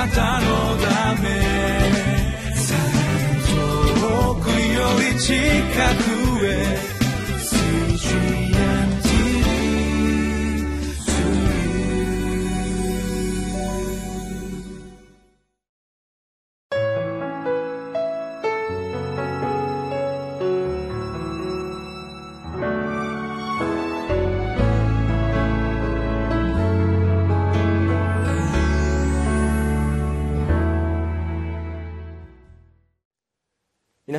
なたのため。遠くより近く。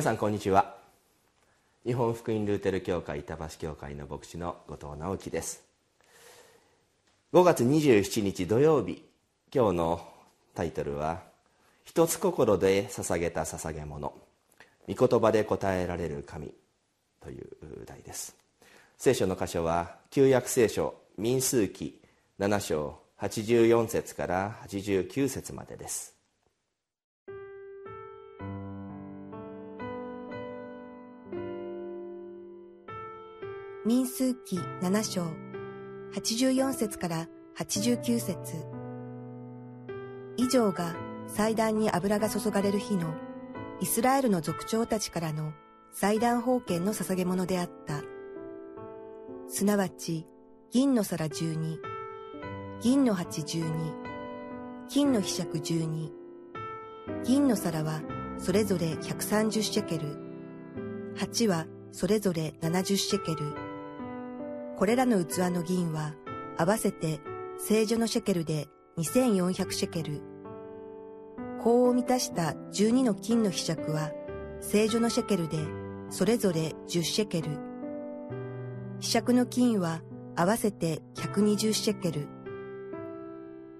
さんこんにちは。日本福音ルーテル教会板橋教会の牧師の後藤直樹です。5月27日土曜日今日のタイトルは「一つ心で捧げた捧げ物御言葉で答えられる神」という題です。聖書の箇所は旧約聖書民数記7章84節から89節までです。民数記7章。84節から89節。以上が祭壇に油が注がれる日のイスラエルの族長たちからの祭壇封建の捧げ物であった。すなわち、銀の皿12、銀の鉢12、金の柄杓12、銀の皿はそれぞれ130シェケル、鉢はそれぞれ70シェケル、これらの器の銀は合わせて聖女のシェケルで2400シェケル。法を満たした12の金の被釈は聖女のシェケルでそれぞれ10シェケル。被釈の金は合わせて120シェケル。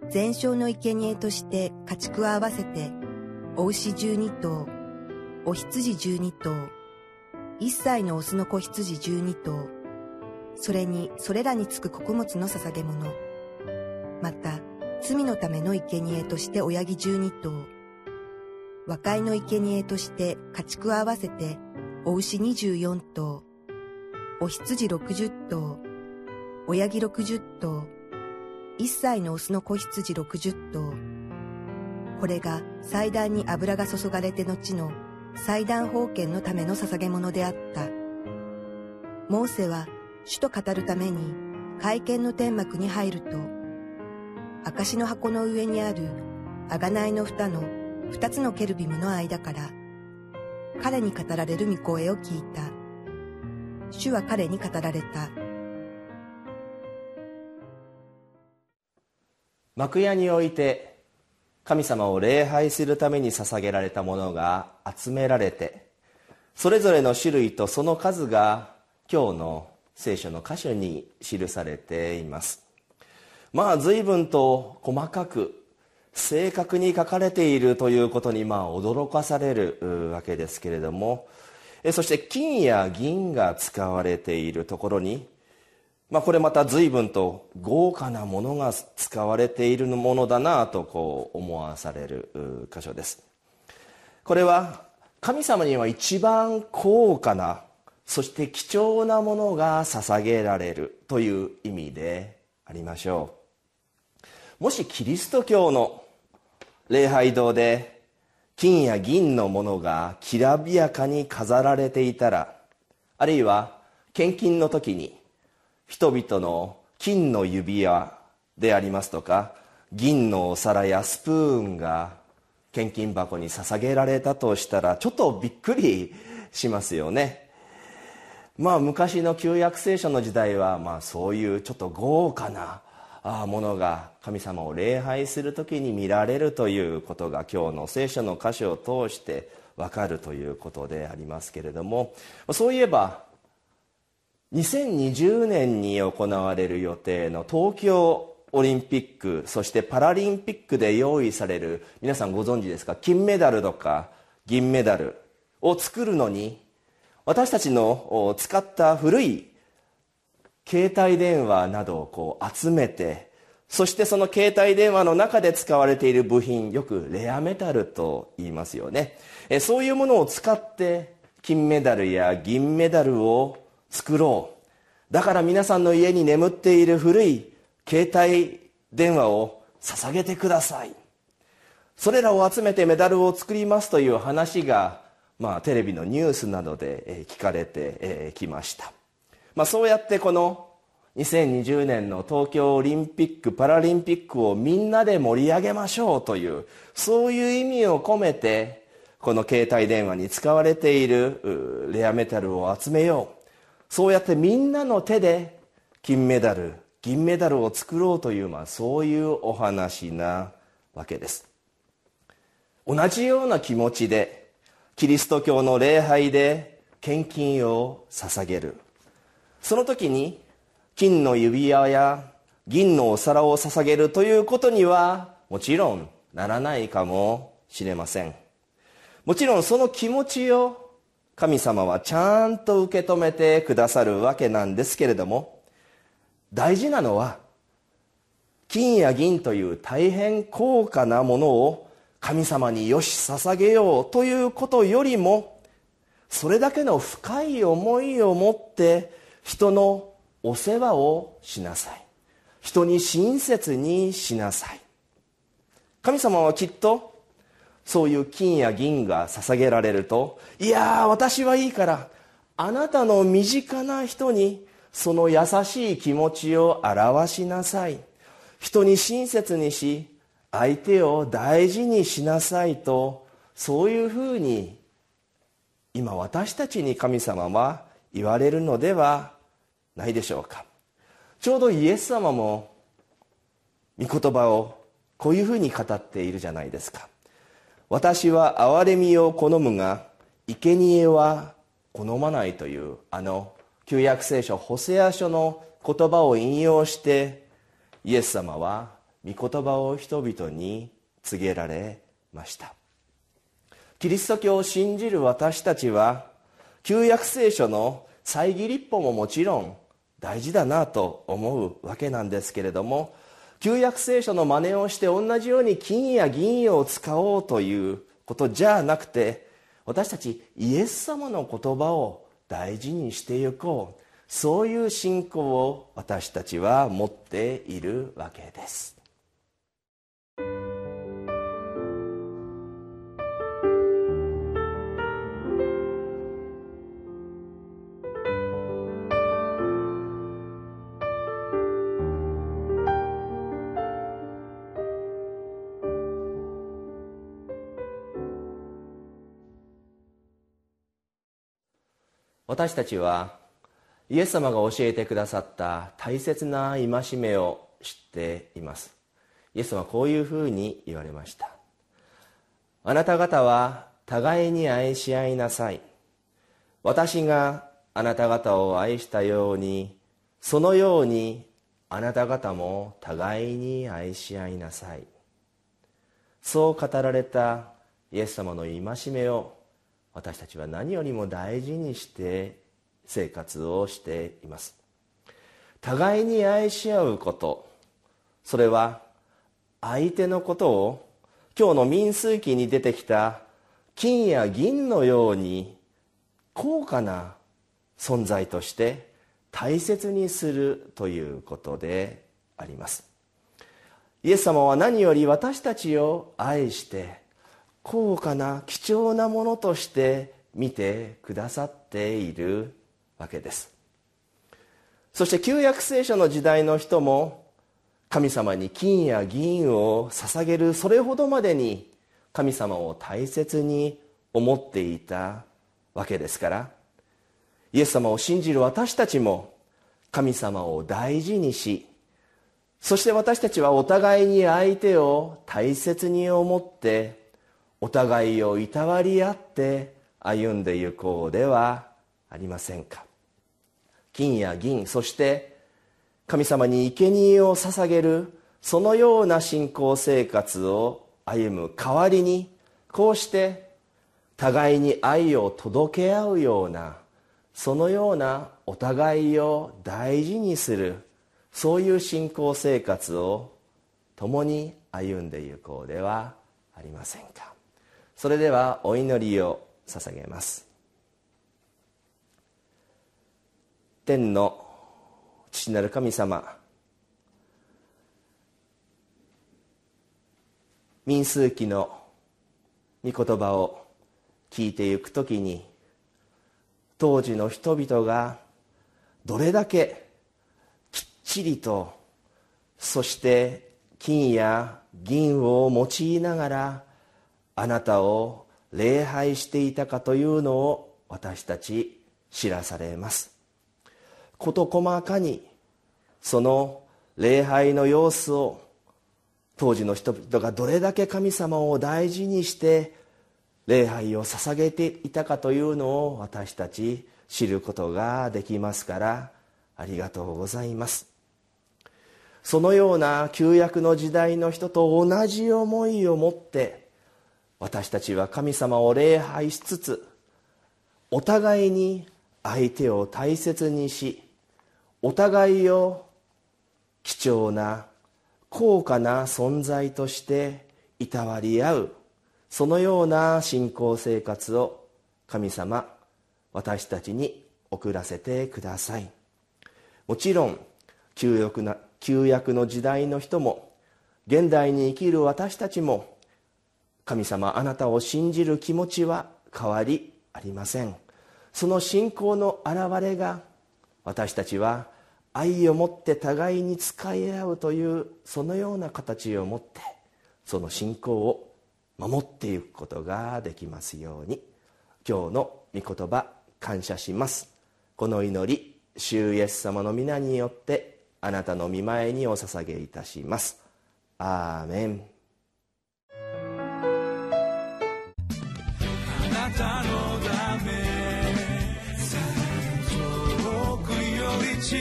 全焼の生贄として家畜は合わせて、お牛12頭、お羊12頭、一歳のオスの子羊12頭、それにそれらにつく穀物の捧げ物。また、罪のための生贄として親木十二頭。和解の生贄として家畜合わせて、お牛二十四頭。お羊六十頭。親木六十頭。一歳のオスの子羊六十頭。これが祭壇に油が注がれて後の祭壇封建のための捧げ物であった。モーセは主と語るために会見の天幕に入ると、証の箱の上にある贖いの蓋の二つのケルビムの間から、彼に語られる御声を聞いた。主は彼に語られた。幕屋において神様を礼拝するために捧げられたものが集められてそれぞれの種類とその数が今日の聖書の箇所に記されています。まあ随分と細かく正確に書かれているということにまあ驚かされるわけですけれども。そして金や銀が使われているところに、まあ、これまた随分と豪華なものが使われているものだなとこう思わされる箇所です。これは神様には一番高価なそして貴重なものが捧げられるという意味でありましょう。もしキリスト教の礼拝堂で金や銀のものがきらびやかに飾られていたらあるいは献金の時に人々の金の指輪でありますとか銀のお皿やスプーンが献金箱に捧げられたとしたらちょっとびっくりしますよね。まあ昔の旧約聖書の時代はまあそういうちょっと豪華なものが神様を礼拝する時に見られるということが今日の聖書の箇所を通して分かるということでありますけれどもそういえば2020年に行われる予定の東京オリンピックそしてパラリンピックで用意される皆さんご存知ですか？金メダルとか銀メダルを作るのに私たちの使った古い携帯電話などをこう集めてそしてその携帯電話の中で使われている部品よくレアメタルと言いますよね。えそういうものを使って金メダルや銀メダルを作ろう。だから皆さんの家に眠っている古い携帯電話を捧げてください。それらを集めてメダルを作りますという話が、まあ、テレビのニュースなどで聞かれてきました、まあ、そうやってこの2020年の東京オリンピック・パラリンピックをみんなで盛り上げましょうというそういう意味を込めてこの携帯電話に使われているレアメタルを集めよう。そうやってみんなの手で金メダル銀メダルを作ろうという、まあ、そういうお話なわけです。同じような気持ちでキリスト教の礼拝で献金を捧げる。その時に金の指輪や銀のお皿を捧げるということにはもちろんならないかもしれません。もちろんその気持ちを神様はちゃんと受け止めてくださるわけなんですけれども大事なのは金や銀という大変高価なものを神様によし捧げようということよりもそれだけの深い思いを持って人のお世話をしなさい。人に親切にしなさい。神様はきっとそういう金や銀が捧げられるといや私はいいからあなたの身近な人にその優しい気持ちを表しなさい。人に親切にし相手を大事にしなさいとそういうふうに今私たちに神様は言われるのではないでしょうか。ちょうどイエス様も御言葉をこういうふうに語っているじゃないですか。私は憐れみを好むが生贄は好まないというあの旧約聖書ホセア書の言葉を引用してイエス様は御言葉を人々に告げられました。キリスト教を信じる私たちは旧約聖書の猜疑立法ももちろん大事だなと思うわけなんですけれども旧約聖書の真似をして同じように金や銀を使おうということじゃなくて私たちイエス様の言葉を大事にしていこうそういう信仰を私たちは持っているわけです。私たちはイエス様が教えてくださった大切な戒めを知っています。イエス様はこういうふうに言われました。あなた方は互いに愛し合いなさい。私があなた方を愛したようにそのようにあなた方も互いに愛し合いなさい。そう語られたイエス様の戒めを私たちは何よりも大事にして生活をしています。互いに愛し合うこと。それは相手のことを今日の民数記に出てきた金や銀のように高価な存在として大切にするということであります。イエス様は何より私たちを愛して高価な貴重なものとして見てくださっているわけです。そして旧約聖書の時代の人も神様に金や銀を捧げるそれほどまでに神様を大切に思っていたわけですからイエス様を信じる私たちも神様を大事にしそして私たちはお互いに相手を大切に思ってお互いをいたわり合って歩んで行こうではありませんか。金や銀そして神様に生贄を捧げるそのような信仰生活を歩む代わりにこうして互いに愛を届け合うようなそのようなお互いを大事にするそういう信仰生活を共に歩んでいこうではありませんか。それではお祈りを捧げます。天の父なる神様民数記の御言葉を聞いていくときに当時の人々がどれだけきっちりとそして金や銀を用いながらあなたを礼拝していたかというのを私たち知らされます。事細かにその礼拝の様子を当時の人々がどれだけ神様を大事にして礼拝を捧げていたかというのを私たち知ることができますからありがとうございます。そのような旧約の時代の人と同じ思いを持って私たちは神様を礼拝しつつお互いに相手を大切にしお互いを貴重な高価な存在としていたわり合うそのような信仰生活を神様私たちに送らせてください。もちろん旧約な旧約の時代の人も現代に生きる私たちも神様あなたを信じる気持ちは変わりありません。その信仰の表れが私たちは愛を持って互いに使い合うというそのような形を持ってその信仰を守っていくことができますように。今日の御言葉感謝します。この祈り主イエス様の皆によってあなたの御前にお捧げいたします。アーメン。遠くより近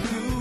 く